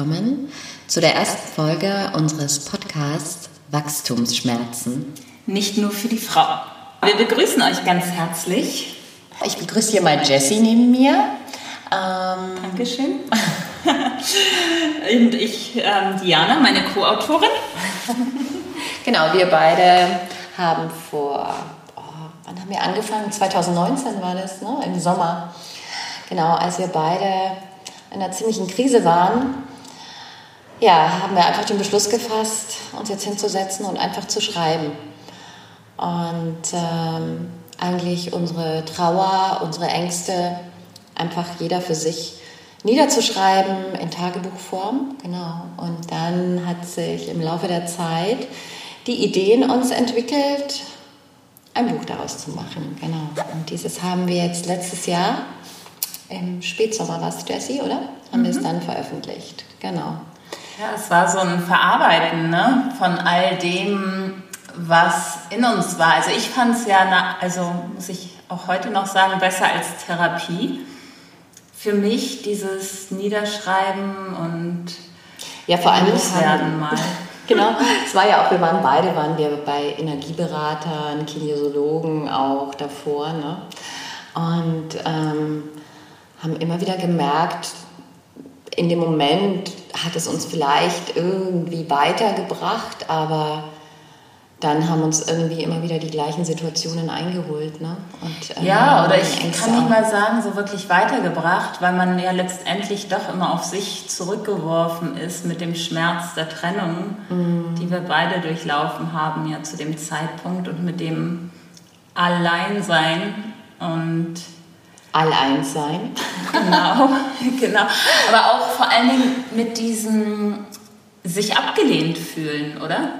Willkommen zu der ersten Folge unseres Podcasts Wachstumsschmerzen. Nicht nur für die Frau. Wir begrüßen euch ganz herzlich. Ich begrüße hier mal Jessie neben mir. Ähm Dankeschön. und ich, ähm, Diana, meine Co-Autorin. genau, wir beide haben vor, oh, wann haben wir angefangen? 2019 war das, ne? im Sommer. Genau, als wir beide in einer ziemlichen Krise waren, ja, haben wir einfach den Beschluss gefasst, uns jetzt hinzusetzen und einfach zu schreiben. Und ähm, eigentlich unsere Trauer, unsere Ängste einfach jeder für sich niederzuschreiben in Tagebuchform. Genau. Und dann hat sich im Laufe der Zeit die Idee in uns entwickelt, ein Buch daraus zu machen. Genau. Und dieses haben wir jetzt letztes Jahr im Spätsommer war es Jessie, oder? Haben mhm. wir es dann veröffentlicht. Genau. Ja, es war so ein Verarbeiten ne? von all dem, was in uns war. Also ich fand es ja, also muss ich auch heute noch sagen, besser als Therapie. Für mich dieses Niederschreiben und ja, vor allem loswerden mal. Genau, es war ja auch, wir waren beide, waren wir bei Energieberatern, Kinesiologen auch davor. Ne? Und ähm, haben immer wieder gemerkt, in dem Moment hat es uns vielleicht irgendwie weitergebracht, aber dann haben uns irgendwie immer wieder die gleichen Situationen eingeholt. Ne? Und, ähm, ja, oder ich Ängste kann nicht mal sagen, so wirklich weitergebracht, weil man ja letztendlich doch immer auf sich zurückgeworfen ist mit dem Schmerz der Trennung, mm. die wir beide durchlaufen haben ja zu dem Zeitpunkt und mit dem Alleinsein und allein sein. Genau, genau. Aber auch vor allen Dingen mit diesem sich abgelehnt fühlen, oder?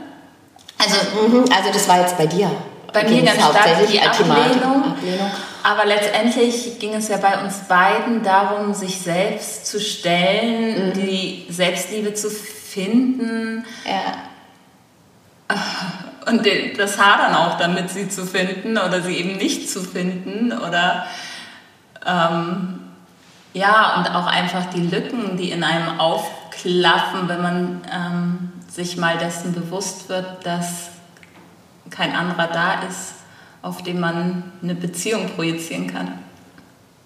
Also, mhm, also das war jetzt bei dir. Bei mir ganz stark die Ablehnung, Ablehnung. Aber letztendlich ging es ja bei uns beiden darum, sich selbst zu stellen, mhm. die Selbstliebe zu finden. Ja. Und das Hadern auch damit, sie zu finden oder sie eben nicht zu finden oder ähm, ja, und auch einfach die Lücken, die in einem aufklaffen, wenn man ähm, sich mal dessen bewusst wird, dass kein anderer da ist, auf den man eine Beziehung projizieren kann.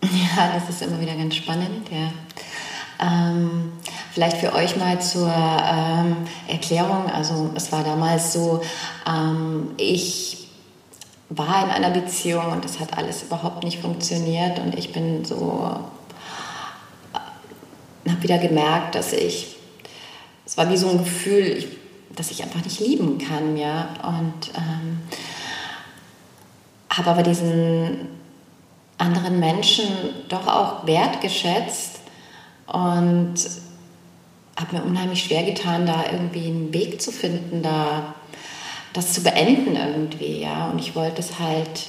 Ja, das ist immer wieder ganz spannend, ja. Ähm, vielleicht für euch mal zur ähm, Erklärung. Also es war damals so, ähm, ich war in einer Beziehung und das hat alles überhaupt nicht funktioniert. Und ich bin so, äh, habe wieder gemerkt, dass ich, es war wie so ein Gefühl, ich, dass ich einfach nicht lieben kann, ja, und ähm, habe aber diesen anderen Menschen doch auch wertgeschätzt und habe mir unheimlich schwer getan, da irgendwie einen Weg zu finden, da das zu beenden irgendwie, ja. Und ich wollte es halt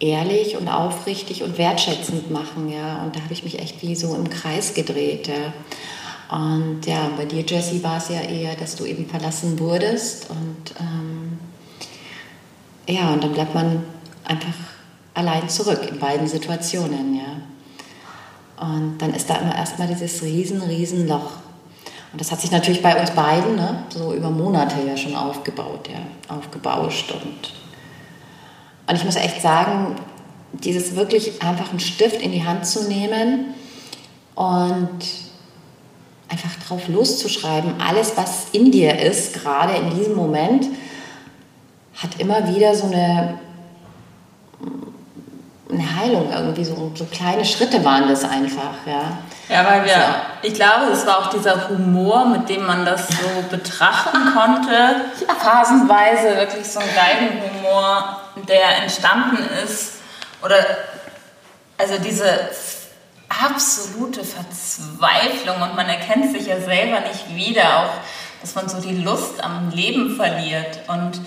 ehrlich und aufrichtig und wertschätzend machen, ja. Und da habe ich mich echt wie so im Kreis gedreht, ja. Und ja, bei dir, Jessie, war es ja eher, dass du eben verlassen wurdest. Und ähm, ja, und dann bleibt man einfach allein zurück in beiden Situationen, ja. Und dann ist da immer erstmal dieses riesen, riesen Loch. Und das hat sich natürlich bei uns beiden ne, so über Monate ja schon aufgebaut, ja, aufgebauscht. Und, und ich muss echt sagen, dieses wirklich einfach einen Stift in die Hand zu nehmen und einfach drauf loszuschreiben, alles, was in dir ist, gerade in diesem Moment, hat immer wieder so eine eine Heilung irgendwie, so, so kleine Schritte waren das einfach, ja. Ja, weil wir, also, ich glaube, es war auch dieser Humor, mit dem man das so betrachten konnte, phasenweise wirklich so ein Geigenhumor, der entstanden ist, oder also diese absolute Verzweiflung und man erkennt sich ja selber nicht wieder, auch dass man so die Lust am Leben verliert und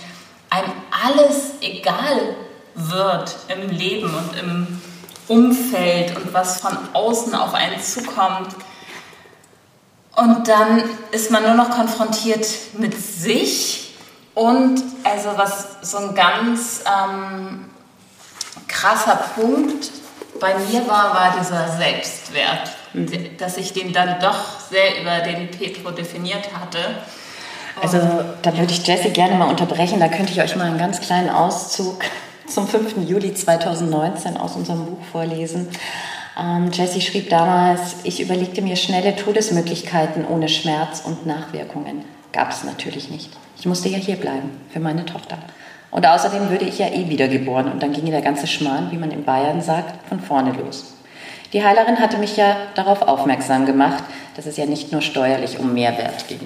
einem alles egal wird im Leben und im Umfeld und was von außen auf einen zukommt. Und dann ist man nur noch konfrontiert mit sich und also was so ein ganz ähm, krasser Punkt bei mir war, war dieser Selbstwert, mhm. dass ich den dann doch sehr über den Petro definiert hatte. Also da würde ich Jessie gerne mal unterbrechen. Da könnte ich euch mal einen ganz kleinen Auszug zum 5. Juli 2019 aus unserem Buch vorlesen. Ähm, Jessie schrieb damals, ich überlegte mir schnelle Todesmöglichkeiten ohne Schmerz und Nachwirkungen. Gab es natürlich nicht. Ich musste ja hier bleiben für meine Tochter. Und außerdem würde ich ja eh wiedergeboren und dann ginge der ganze Schmarrn, wie man in Bayern sagt, von vorne los. Die Heilerin hatte mich ja darauf aufmerksam gemacht, dass es ja nicht nur steuerlich um Mehrwert ging.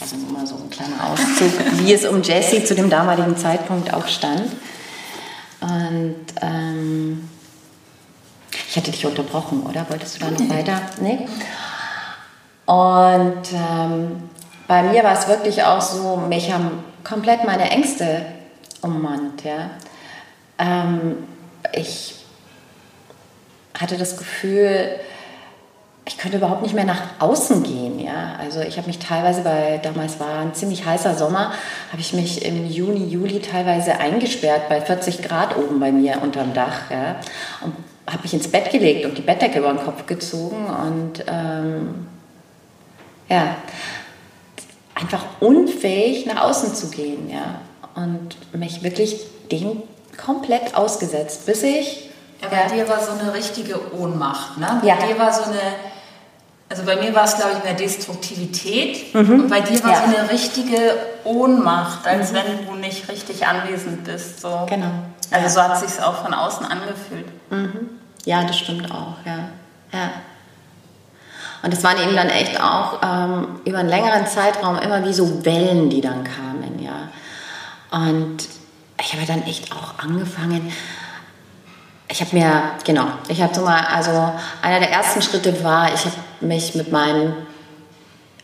Also nur mal so ein kleiner Auszug, wie es um Jessie zu dem damaligen Zeitpunkt auch stand. Und ähm, ich hatte dich unterbrochen, oder? Wolltest du da noch weiter? Nee? Und ähm, bei mir war es wirklich auch so, mich haben komplett meine Ängste ummannt. Ja? Ähm, ich hatte das Gefühl, ich könnte überhaupt nicht mehr nach außen gehen. Ja? Also ich habe mich teilweise bei, damals war ein ziemlich heißer Sommer, habe ich mich im Juni, Juli teilweise eingesperrt bei 40 Grad oben bei mir unterm Dach. Ja? Und habe mich ins Bett gelegt und die Bettdecke über den Kopf gezogen und ähm, ja, einfach unfähig nach außen zu gehen. Ja? Und mich wirklich dem komplett ausgesetzt, bis ich... Ja, bei ja, dir war so eine richtige Ohnmacht, ne? Bei ja. dir war so eine also bei mir war es, glaube ich, mehr Destruktivität mhm. und bei dir war ja. so eine richtige Ohnmacht, als mhm. wenn du nicht richtig anwesend bist. So. Genau. Also so hat es sich auch von außen angefühlt. Mhm. Ja, das stimmt auch, ja. ja. Und das waren eben dann echt auch ähm, über einen längeren Zeitraum immer wie so Wellen, die dann kamen, ja. Und ich habe dann echt auch angefangen, ich habe mir, genau, ich habe so mal, also einer der ersten Schritte war, ich habe mich mit meinem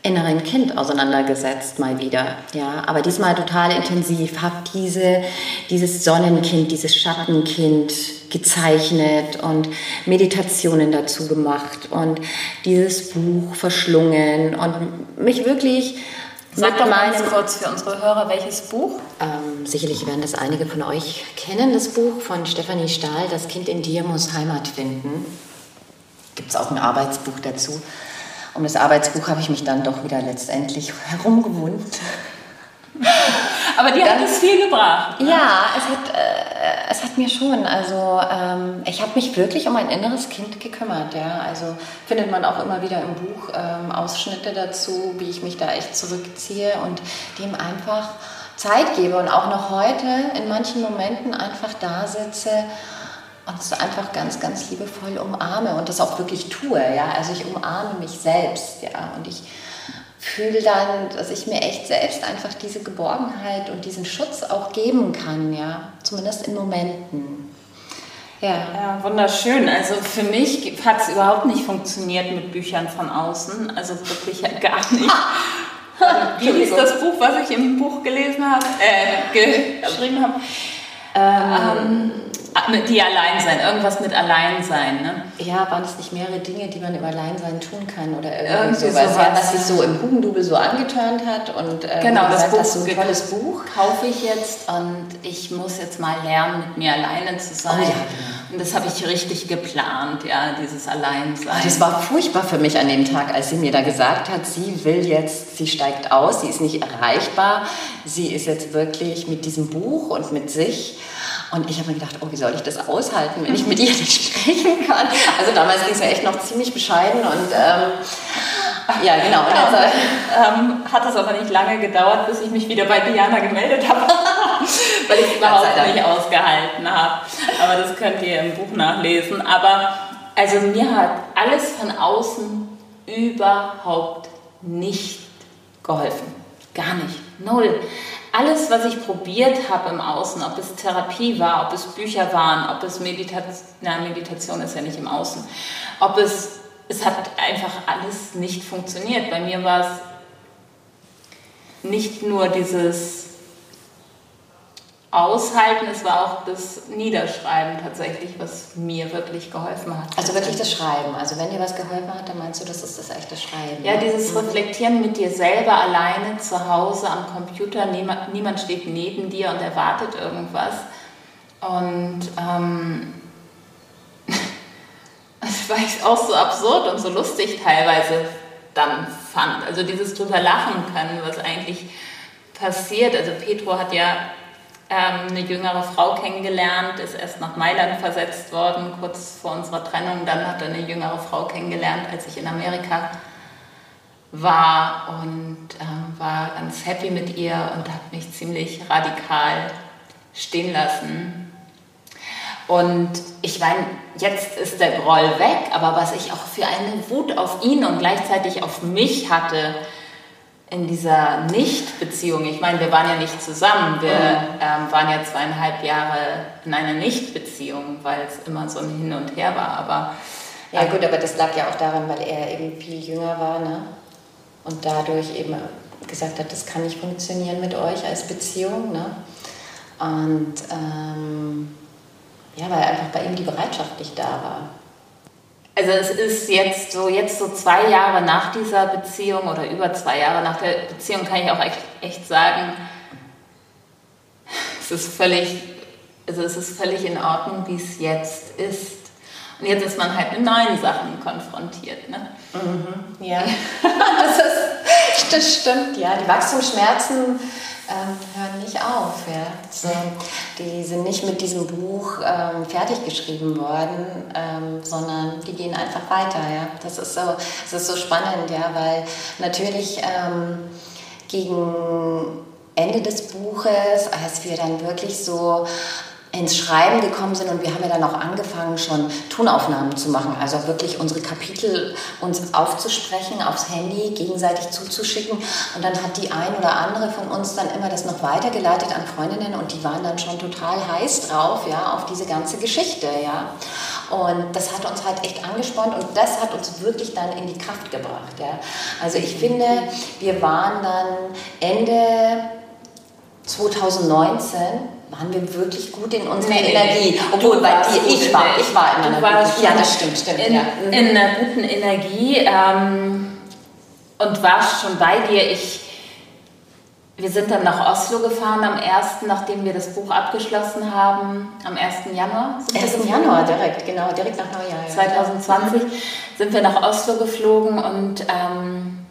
inneren Kind auseinandergesetzt, mal wieder, ja, aber diesmal total intensiv, habe diese, dieses Sonnenkind, dieses Schattenkind gezeichnet und Meditationen dazu gemacht und dieses Buch verschlungen und mich wirklich Sag doch mal ganz kurz für unsere Hörer, welches Buch? Ähm, sicherlich werden das einige von euch kennen, das Buch von Stefanie Stahl, Das Kind in dir muss Heimat finden. Gibt es auch ein Arbeitsbuch dazu. Um das Arbeitsbuch habe ich mich dann doch wieder letztendlich herumgewunden. Aber die hat es viel gebracht. Ne? Ja, es hat, äh, es hat mir schon. Also ähm, ich habe mich wirklich um ein inneres Kind gekümmert. Ja? Also findet man auch immer wieder im Buch ähm, Ausschnitte dazu, wie ich mich da echt zurückziehe und dem einfach Zeit gebe und auch noch heute in manchen Momenten einfach da sitze und es einfach ganz, ganz liebevoll umarme und das auch wirklich tue. Ja? Also ich umarme mich selbst. Ja? Und ich fühle dann, dass ich mir echt selbst einfach diese Geborgenheit und diesen Schutz auch geben kann, ja, zumindest in Momenten. Ja. ja, wunderschön. Also für mich hat es überhaupt nicht funktioniert mit Büchern von außen. Also wirklich gar nicht. Wie hieß das Buch, was ich im Buch gelesen habe, äh, geschrieben habe? Ähm, die Alleinsein, irgendwas mit Alleinsein, ne? Ja, waren es nicht mehrere Dinge, die man über Alleinsein tun kann oder irgendwie sowas. Ja, was sich so im Buchendubel so angeturnt hat und äh, genau, das Buch, hast, so ein tolles Buch. Kaufe ich jetzt und ich muss jetzt mal lernen, mit mir alleine zu sein. Oh, ja. Und das habe ich richtig geplant, ja, dieses Alleinsein. Das war furchtbar für mich an dem Tag, als sie mir da gesagt hat, sie will jetzt, sie steigt aus, sie ist nicht erreichbar, sie ist jetzt wirklich mit diesem Buch und mit sich und ich habe mir gedacht, oh, wie soll ich das aushalten, wenn ich mit ihr nicht sprechen kann? Also damals ging es ja echt noch ziemlich bescheiden und ähm, ja, genau. Und jetzt, ähm, hat es aber nicht lange gedauert, bis ich mich wieder bei Diana gemeldet habe, weil ich es überhaupt nicht ausgehalten habe. Aber das könnt ihr im Buch nachlesen. Aber also mir hat alles von außen überhaupt nicht geholfen. Gar nicht. Null alles, was ich probiert habe im Außen, ob es Therapie war, ob es Bücher waren, ob es Meditation, na, Meditation ist ja nicht im Außen, ob es, es hat einfach alles nicht funktioniert. Bei mir war es nicht nur dieses Aushalten, es war auch das Niederschreiben tatsächlich, was mir wirklich geholfen hat. Also wirklich das Schreiben. Also wenn dir was geholfen hat, dann meinst du, das ist das echte Schreiben. Ja, dieses Reflektieren mit dir selber alleine zu Hause am Computer. Niemand, steht neben dir und erwartet irgendwas. Und ähm, weil ich es auch so absurd und so lustig teilweise dann fand. Also dieses drüber lachen können, was eigentlich passiert. Also Petro hat ja eine jüngere Frau kennengelernt, ist erst nach Mailand versetzt worden, kurz vor unserer Trennung. Dann hat er eine jüngere Frau kennengelernt, als ich in Amerika war und ähm, war ganz happy mit ihr und hat mich ziemlich radikal stehen lassen. Und ich meine, jetzt ist der Groll weg, aber was ich auch für eine Wut auf ihn und gleichzeitig auf mich hatte in dieser Nicht-Beziehung, ich meine, wir waren ja nicht zusammen, wir mhm. ähm, waren ja zweieinhalb Jahre in einer Nicht-Beziehung, weil es immer so ein Hin und Her war, aber... Ja gut, aber das lag ja auch daran, weil er eben viel jünger war, ne? Und dadurch eben gesagt hat, das kann nicht funktionieren mit euch als Beziehung, ne? Und... Ähm ja, weil einfach bei ihm die Bereitschaft nicht da war. Also es ist jetzt so, jetzt so zwei Jahre nach dieser Beziehung oder über zwei Jahre nach der Beziehung kann ich auch echt, echt sagen, es ist völlig, also es ist völlig in Ordnung, wie es jetzt ist. Und jetzt ist man halt mit neuen Sachen konfrontiert. Ne? Mhm, ja, das, ist, das stimmt, ja. Die Wachstumsschmerzen ähm, hören nicht auf. Ja. So, die sind nicht mit diesem Buch ähm, fertig geschrieben worden, ähm, sondern die gehen einfach weiter. Ja. Das, ist so, das ist so spannend, ja, weil natürlich ähm, gegen Ende des Buches, als wir dann wirklich so ins Schreiben gekommen sind und wir haben ja dann auch angefangen, schon Tonaufnahmen zu machen, also wirklich unsere Kapitel uns aufzusprechen, aufs Handy gegenseitig zuzuschicken und dann hat die ein oder andere von uns dann immer das noch weitergeleitet an Freundinnen und die waren dann schon total heiß drauf, ja, auf diese ganze Geschichte, ja. Und das hat uns halt echt angespornt und das hat uns wirklich dann in die Kraft gebracht, ja. Also ich finde, wir waren dann Ende 2019 waren wir wirklich gut in unserer nee, Energie. Obwohl bei dir, ich war, ich war in einer guten, Ja, das stimmt, stimmt. In, ja. in einer guten Energie ähm, und war schon bei dir. Ich, wir sind dann nach Oslo gefahren am 1., nachdem wir das Buch abgeschlossen haben, am 1. Januar. 1. Januar, direkt, genau, direkt nach Neujahr. 2020 mhm. sind wir nach Oslo geflogen und ähm,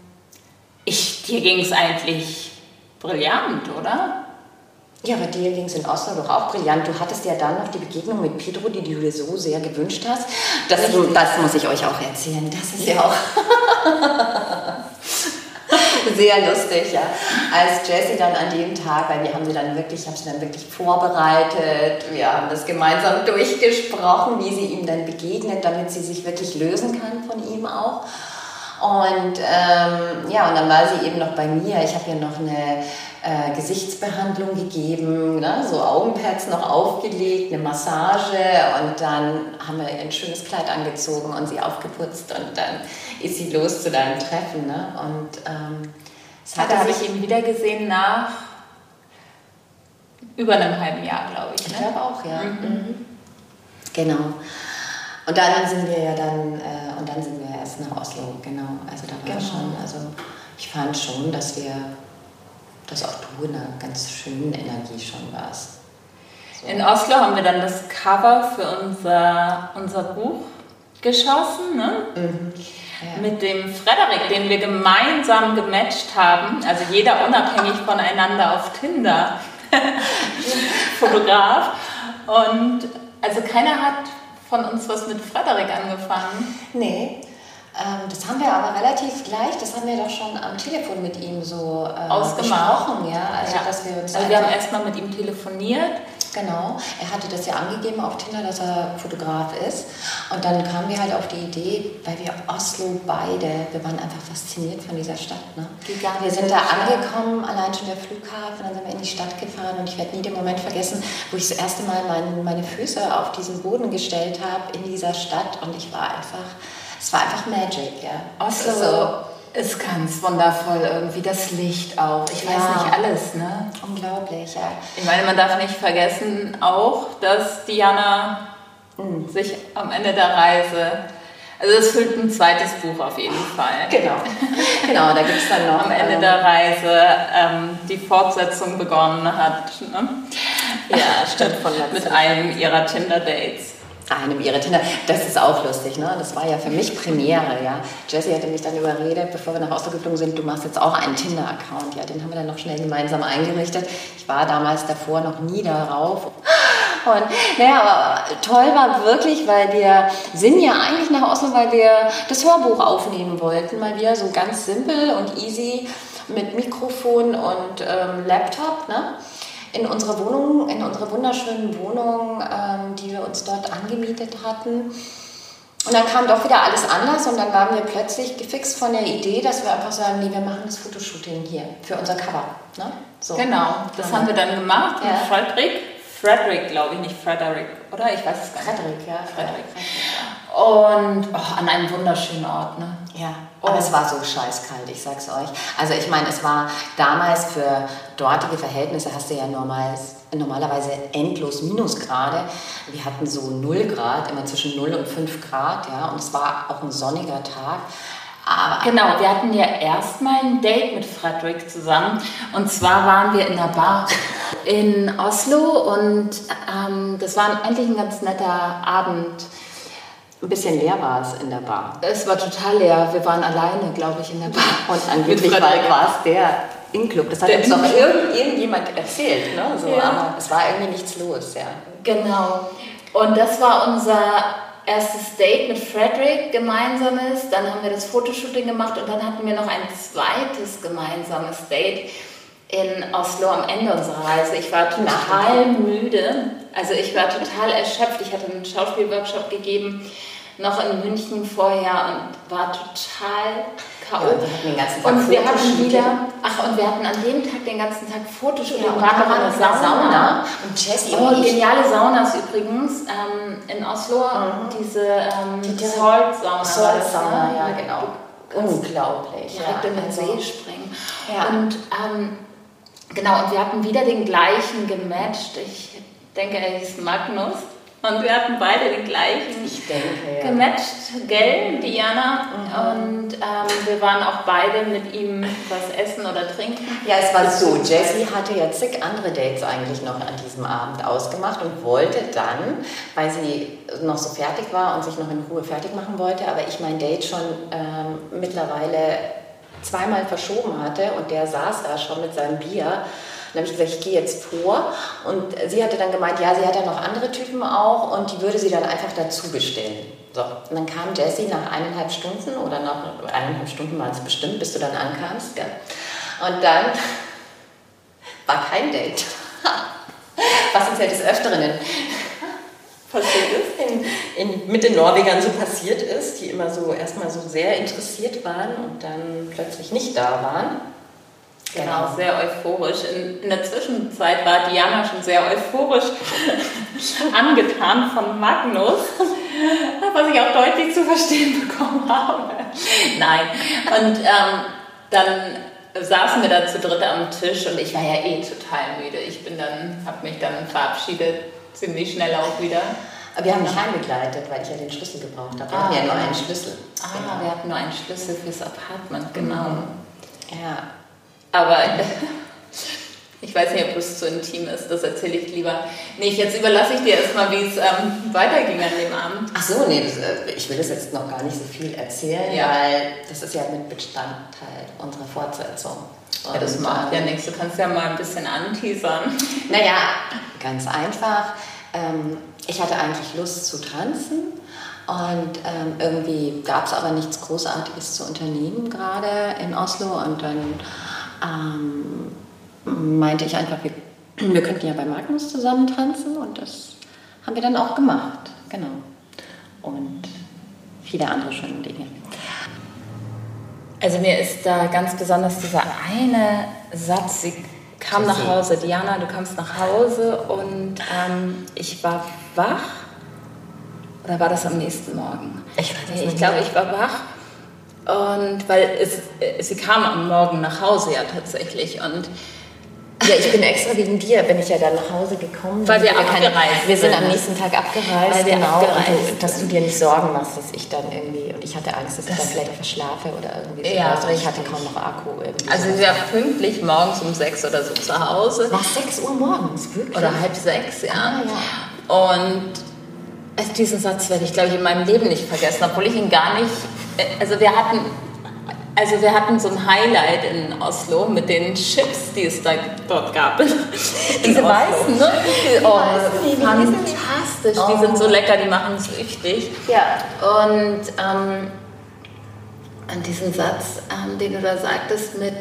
ich, dir ging es eigentlich brillant, oder? Ja, bei dir ging es in Oslo doch auch brillant. Du hattest ja dann noch die Begegnung mit Pedro, die du dir so sehr gewünscht hast. Das, das muss ich euch auch erzählen. Das ist ja auch sehr lustig, ja. Als Jessie dann an dem Tag, weil wir haben sie dann wirklich, ich habe sie dann wirklich vorbereitet, wir haben das gemeinsam durchgesprochen, wie sie ihm dann begegnet, damit sie sich wirklich lösen kann von ihm auch. Und ähm, ja, und dann war sie eben noch bei mir. Ich habe ihr noch eine äh, Gesichtsbehandlung gegeben, ne? so Augenpads noch aufgelegt, eine Massage und dann haben wir ein schönes Kleid angezogen und sie aufgeputzt und dann ist sie los zu deinem Treffen. Ne? Und ähm, es hat habe ich ihn wieder gesehen nach über einem halben Jahr, glaube ich. Ne? Ich glaube auch, ja. Mhm. Mhm. Genau. Und dann sind wir ja dann, äh, und dann sind wir erst nach Oslo, genau. Also da war genau. schon, also ich fand schon, dass wir dass auch du in einer ganz schönen Energie schon warst. So. In Oslo haben wir dann das Cover für unser, unser Buch geschossen, ne? Mhm. Ja. Mit dem Frederik, den wir gemeinsam gematcht haben, also jeder unabhängig voneinander auf Tinder, Fotograf. Und also keiner hat von uns was mit Frederik angefangen. Nee, das haben wir aber relativ gleich, das haben wir doch schon am Telefon mit ihm so äh, Ausgemacht. ja. Also, ja. Dass wir, uns also wir haben erstmal mit ihm telefoniert. Genau, er hatte das ja angegeben auf Tinder, dass er Fotograf ist. Und dann kamen wir halt auf die Idee, weil wir Oslo beide, wir waren einfach fasziniert von dieser Stadt. Ne? Wir sind da angekommen, allein schon der Flughafen, dann sind wir in die Stadt gefahren und ich werde nie den Moment vergessen, wo ich das erste Mal mein, meine Füße auf diesen Boden gestellt habe in dieser Stadt und ich war einfach es war einfach Magic, ja. Oslo so. ist ganz wundervoll irgendwie, das Licht auch. Ich weiß ja. nicht alles, ne? Unglaublich, ja. Ich meine, man darf nicht vergessen auch, dass Diana mhm. sich am Ende der Reise also es füllt ein zweites Buch auf jeden Fall. Genau, genau da gibt es dann noch. Am Ende ähm, der Reise ähm, die Fortsetzung begonnen hat. Ne? Ja, stimmt. Von Mit einem ihrer Tinder-Dates. Einem ihrer Tinder. Das ist auch lustig, ne? Das war ja für mich Premiere, ja. Jessie hatte mich dann überredet, bevor wir nach Oslo geflogen sind, du machst jetzt auch einen Tinder-Account. Ja, den haben wir dann noch schnell gemeinsam eingerichtet. Ich war damals davor noch nie darauf. Und naja, toll war wirklich, weil wir sind ja eigentlich nach Oslo, weil wir das Hörbuch aufnehmen wollten, mal wieder so ganz simpel und easy mit Mikrofon und ähm, Laptop, ne? In unserer Wohnung, in unserer wunderschönen Wohnung, ähm, die wir uns dort angemietet hatten. Und dann kam doch wieder alles anders und dann waren wir plötzlich gefixt von der Idee, dass wir einfach sagen, nee, wir machen das Fotoshooting hier für unser Cover. Ne? So. Genau, das ja. haben wir dann gemacht ja. mit Frederick. Glaube ich, nicht Frederick, oder? Ich weiß es gar nicht. Frederick, ja. Frederick. Und oh, an einem wunderschönen Ort, ne? Ja, aber oh. es war so scheißkalt, ich sag's euch. Also ich meine, es war damals für dortige Verhältnisse, hast du ja normal, normalerweise endlos Minusgrade. Wir hatten so 0 Grad, immer zwischen 0 und 5 Grad, ja, und es war auch ein sonniger Tag. Aber genau, wir hatten ja erstmal ein Date mit Frederick zusammen. Und zwar waren wir in der Bar in Oslo und ähm, das war endlich ein ganz netter Abend ein bisschen leer war es in der Bar. Es war total leer. Wir waren alleine, glaube ich, in der Bar. Und angeblich war, war es der In-Club. Das hat der uns doch irgend, irgendjemand erzählt. Ne? So, ja. Aber es war irgendwie nichts los. Ja. Genau. Und das war unser erstes Date mit Frederick gemeinsames. Dann haben wir das Fotoshooting gemacht und dann hatten wir noch ein zweites gemeinsames Date in Oslo am Ende unserer Reise. Ich war total müde. Also ich war total erschöpft. Ich hatte einen Schauspielworkshop gegeben, noch in München vorher und war total K.O. Ja, und wir hatten wieder, ach und wir hatten an dem Tag den ganzen Tag Fotoshooting. Ja, und waren in der Sauna. Und Jessie oh, und geniale Saunas übrigens ähm, in Oslo. Mhm. Diese ähm, die Salt-Sauna. Salt-Sauna, ja, genau. Unglaublich. Direkt ja, in den also, See springen. Ja. Und ähm, Genau, und wir hatten wieder den gleichen gematcht. Ich denke, er hieß Magnus. Und wir hatten beide den gleichen ich denke, ja. gematcht, gell, Diana. Mhm. Und ähm, wir waren auch beide mit ihm was essen oder trinken. Ja, es war so, Jessie hatte ja zig andere Dates eigentlich noch an diesem Abend ausgemacht und wollte dann, weil sie noch so fertig war und sich noch in Ruhe fertig machen wollte, aber ich mein Date schon ähm, mittlerweile zweimal verschoben hatte und der saß da schon mit seinem Bier. Dann habe ich gesagt, ich gehe jetzt vor. Und sie hatte dann gemeint, ja, sie hat ja noch andere Typen auch und die würde sie dann einfach dazu bestellen. So, und dann kam Jessie nach eineinhalb Stunden oder nach eineinhalb Stunden waren es bestimmt, bis du dann ankamst. Gell? Und dann war kein Date. Was uns ja des Öfteren passiert ist, in, in, mit den Norwegern so passiert ist, die immer so erstmal so sehr interessiert waren und dann plötzlich nicht da waren. Genau, genau sehr euphorisch. In, in, der Zwischenzeit war Diana schon sehr euphorisch angetan von Magnus, was ich auch deutlich zu verstehen bekommen habe. Nein, und ähm, dann saßen wir da zu dritt am Tisch und ich war ja eh total müde. Ich bin dann, habe mich dann verabschiedet ziemlich schnell auch wieder. Aber wir haben mich heimgegleitet, weil ich ja den Schlüssel gebraucht habe. Wir ah, hatten ja nur einen Schlüssel. Ah, genau. wir hatten nur einen Schlüssel fürs Apartment, genau. Mhm. Ja. Aber ich weiß nicht, ob es zu intim ist, das erzähle ich lieber nicht. Jetzt überlasse ich dir erstmal, wie es ähm, weiterging an dem Abend. Ach so, nee, das, äh, ich will das jetzt noch gar nicht so viel erzählen, ja. weil das ist ja mit Bestandteil unserer Fortsetzung. Und ja, das macht ja nichts. Du kannst ja mal ein bisschen anteasern. Naja, ganz einfach. Ähm, ich hatte eigentlich Lust zu tanzen und ähm, irgendwie gab es aber nichts Großartiges zu unternehmen gerade in Oslo und dann ähm, meinte ich einfach, wir, wir könnten ja bei Magnus zusammen tanzen und das haben wir dann auch gemacht, genau. Und viele andere schöne Dinge. Also mir ist da ganz besonders dieser eine Satz, sie kam nach Hause, Diana, du kamst nach Hause und ähm, ich war wach. Oder war das am nächsten Morgen? Ich, ich glaube, ich war wach. Und weil es, sie kam am Morgen nach Hause ja tatsächlich. Und ja, ich bin extra wegen dir, bin ich ja dann nach Hause gekommen. Weil wir abgereist Wir sind am nächsten Tag abgereist, weil wir genau. Abgereist und du, dass du dir nicht Sorgen machst, dass ich dann irgendwie, und ich hatte Angst, dass das ich dann vielleicht verschlafe oder irgendwie so. Ja, oder ich hatte kaum noch Akku irgendwie. Also wir waren pünktlich morgens um sechs oder so zu Hause. War sechs Uhr morgens, wirklich? Oder halb sechs, ja. Ah, ja. Und diesen Satz werde ich, glaube ich, in meinem Leben nicht vergessen, obwohl ich ihn gar nicht. Also wir hatten, also wir hatten so ein Highlight in Oslo mit den Chips, die es da dort gab. Diese weißen, ne? Die, oh, die? fantastisch. Die sind so lecker, die machen es süchtig. Ja. Und ähm, an diesen Satz, ähm, den du da sagtest mit,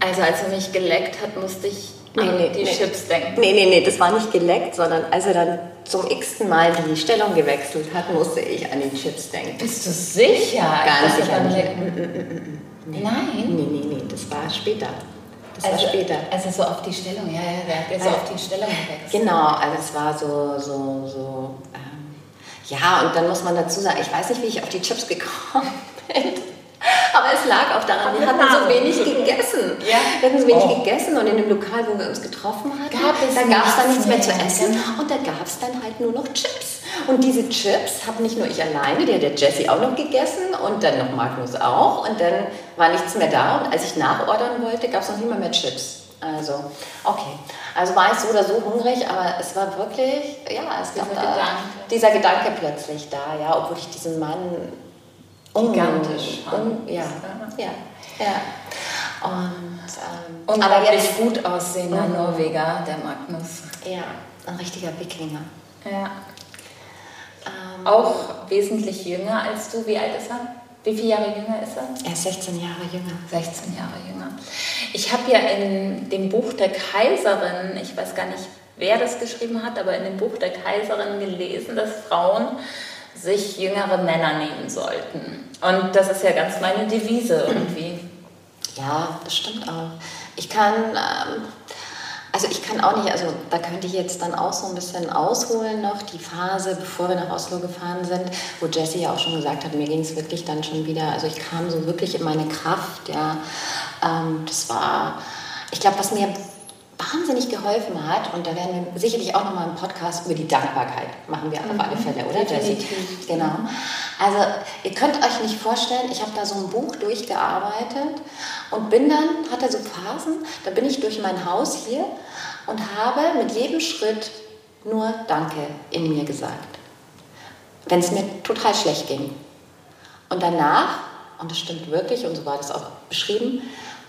also als er mich geleckt hat, musste ich Nee, an nee, die nee. Chips denken. Nee, nee, nee, das war nicht geleckt, sondern als er dann zum x-ten Mal die Stellung gewechselt hat, musste ich an die Chips denken. Bist du sicher? Ganz Das sicher war nicht. lecken. Nein. Nee, nee, nee, das war später. Das Also, war später. also so auf die Stellung, ja, ja, der hat jetzt so Ja. auf die Stellung gewechselt. Genau, also es war so, so, so. Ähm, ja, und dann muss man dazu sagen, ich weiß nicht, wie ich auf die Chips gekommen bin. Aber es lag auch daran, wir hatten so wenig gegessen. Ja. Wir hatten so wenig Oh. gegessen und in dem Lokal, wo wir uns getroffen hatten, Gab es da gab es dann nichts mehr zu essen und da gab es dann halt nur noch Chips. Und diese Chips habe nicht nur ich alleine, die hat der Jessie auch noch gegessen und dann noch Magnus auch und dann war nichts mehr da und als ich nachordern wollte, gab es noch nicht mal mehr Chips. Also, okay. Also war ich so oder so hungrig, aber es war wirklich, ja, es gab Dieser da, Gedanke. dieser Gedanke plötzlich da, ja, obwohl ich diesen Mann Gigantisch un, fand. ja, ja, ja. Und, ähm, Und aber jetzt, gut aussehender Mhm. Norweger, der Magnus. ja, ein richtiger Wikinger. Ja. Ähm, Auch wesentlich jünger als du. Wie alt ist er? Wie viele Jahre jünger ist er? er ist 16 Jahre jünger. 16 Jahre jünger. Ich habe ja in dem Buch der Kaiserin, ich weiß gar nicht, wer das geschrieben hat, aber in dem Buch der Kaiserin gelesen, dass Frauen sich jüngere Männer nehmen sollten. Und das ist ja ganz meine Devise irgendwie. Ja, das stimmt auch. Ich kann, ähm, also ich kann auch nicht, also da könnte ich jetzt dann auch so ein bisschen ausholen noch, die Phase, bevor wir nach Oslo gefahren sind, wo Jessie ja auch schon gesagt hat, mir ging es wirklich dann schon wieder, also ich kam so wirklich in meine Kraft, ja. Ähm, das war, ich glaube, was mir wahnsinnig geholfen hat, und da werden wir sicherlich auch nochmal einen Podcast über die Dankbarkeit machen wir auf alle Fälle, oder Jessie? Genau. Also ihr könnt euch nicht vorstellen, ich habe da so ein Buch durchgearbeitet und bin dann, hatte so Phasen, da bin ich durch mein Haus hier und habe mit jedem Schritt nur Danke in mir gesagt. Wenn es mir total schlecht ging. Und danach, und das stimmt wirklich, und so war das auch beschrieben,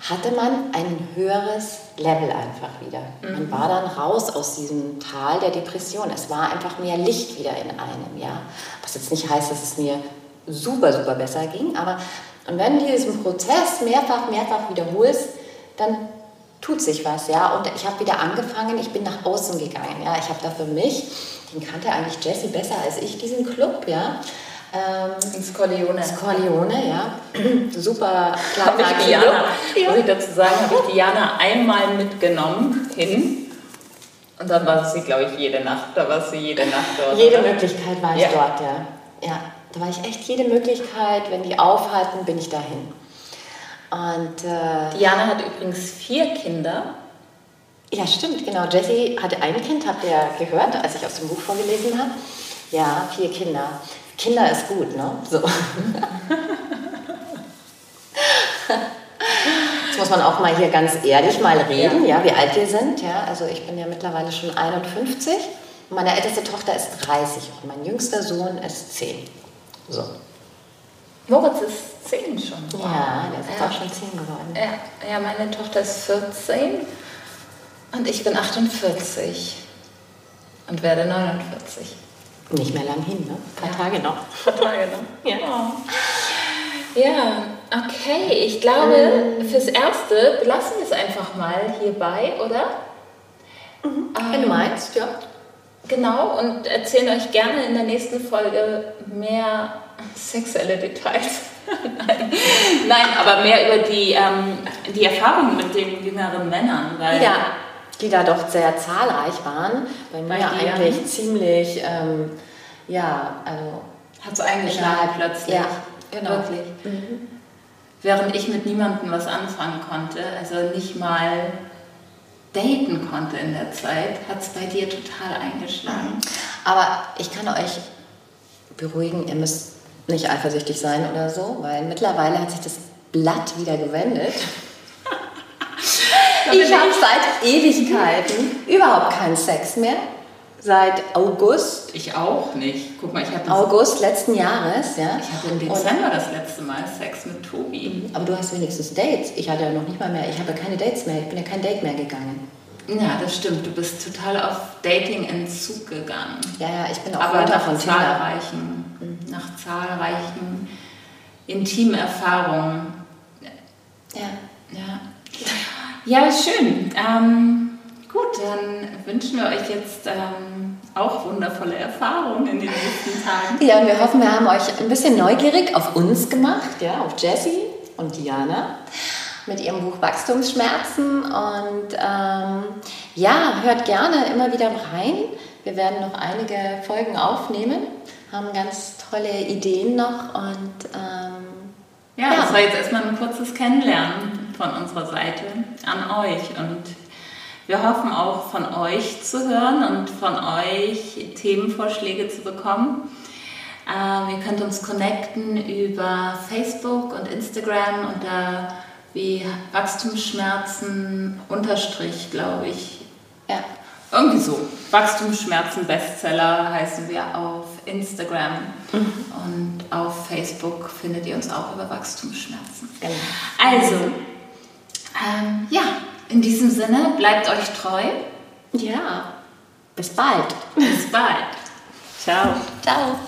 hatte man ein höheres Level einfach wieder. Man war dann raus aus diesem Tal der Depression. Es war einfach mehr Licht wieder in einem, ja. Was jetzt nicht heißt, dass es mir super, super besser ging, aber und wenn du diesen Prozess mehrfach, mehrfach wiederholst, dann tut sich was, ja. Und ich habe wieder angefangen, ich bin nach außen gegangen, ja. Ich habe da für mich, den kannte eigentlich Jesse besser als ich, diesen Club, ja. Ähm, Ins Corleone. Corleone, ja. Super kleiner ich Diana, Club. muss ich dazu sagen, habe ich Diana einmal mitgenommen hin. Und dann war sie, glaube ich, jede Nacht. Da war sie jede Nacht dort. Jede oder? Möglichkeit war ich Ja. dort, ja. Ja, da war ich echt jede Möglichkeit, wenn die aufhalten, bin ich dahin. Und äh, Diana hat übrigens vier Kinder. ja, stimmt, genau. Jessie hatte ein Kind, habt ihr gehört, als ich aus dem Buch vorgelesen habe. Ja, vier Kinder. Kinder ist gut, ne? So. Jetzt muss man auch mal hier ganz ehrlich mal reden, ja. wie alt wir sind. Ja, also ich bin ja mittlerweile schon 51. und Meine älteste Tochter ist 30 und mein jüngster Sohn ist 10. So. Moritz ist zehn schon. Ja, der ist Ja. auch schon 10 geworden. Ja, ja, meine Tochter ist 14 und ich bin 48 und werde 49. Nicht mehr lang hin, ne? Ein paar Tage noch. Ein paar Tage noch. Ja. Oh. Ja, okay. Ich glaube, Ähm. fürs Erste belassen wir es einfach mal hierbei, oder? Wenn du meinst, ja. Genau, und erzählen euch gerne in der nächsten Folge mehr sexuelle Details. Nein. Nein, aber mehr über die, ähm, die Erfahrungen mit den jüngeren Männern. Weil Ja, die da doch sehr zahlreich waren. Bei mir Bei eigentlich ne? ziemlich, ähm, ja, also. hat es eigentlich Innerhalb- plötzlich. ja, genau. Wirklich. Während ich mit niemandem was anfangen konnte, also nicht mal daten konnte in der Zeit, hat es bei dir total eingeschlagen. Aber ich kann euch beruhigen, ihr müsst nicht eifersüchtig sein oder so, weil mittlerweile hat sich das Blatt wieder gewendet. Ich habe seit Ewigkeiten überhaupt keinen Sex mehr. seit August. Ich auch nicht. Guck mal, ich hatte August letzten Jahres, ja. Ich hatte im Dezember das letzte Mal Sex mit Tobi. Aber du hast wenigstens Dates. Ich hatte ja noch nicht mal mehr. Ich habe keine Dates mehr. Ich bin ja kein Date mehr gegangen. Ja, das stimmt. Du bist total auf Dating-Entzug gegangen. Ja, ja, ich bin auch Aber nach von zahlreichen, mhm. nach zahlreichen intimen Erfahrungen. Ja, ja schön. Ähm, gut, dann wünschen wir euch jetzt ähm, auch wundervolle Erfahrungen in den nächsten Tagen. Ja, und wir hoffen, wir haben euch ein bisschen neugierig auf uns gemacht, ja, auf Jessie und Diana mit ihrem Buch Wachstumsschmerzen. Und ähm, ja, hört gerne immer wieder rein. Wir werden noch einige Folgen aufnehmen, haben ganz tolle Ideen noch und ähm, ja, ja, das war jetzt erstmal ein kurzes Kennenlernen von unserer Seite an euch und wir hoffen auch von euch zu hören und von euch Themenvorschläge zu bekommen. Äh, ihr könnt uns connecten über Facebook und Instagram unter wie Wachstumsschmerzen unterstrich, glaube ich. Ja. Irgendwie so. Wachstumsschmerzen Bestseller heißen wir auf Instagram mhm. und auf Facebook findet ihr uns auch über Wachstumsschmerzen. Genau. Also, ähm, ja, in diesem Sinne, bleibt euch treu. Ja, bis bald. Bis bald. Ciao. Ciao.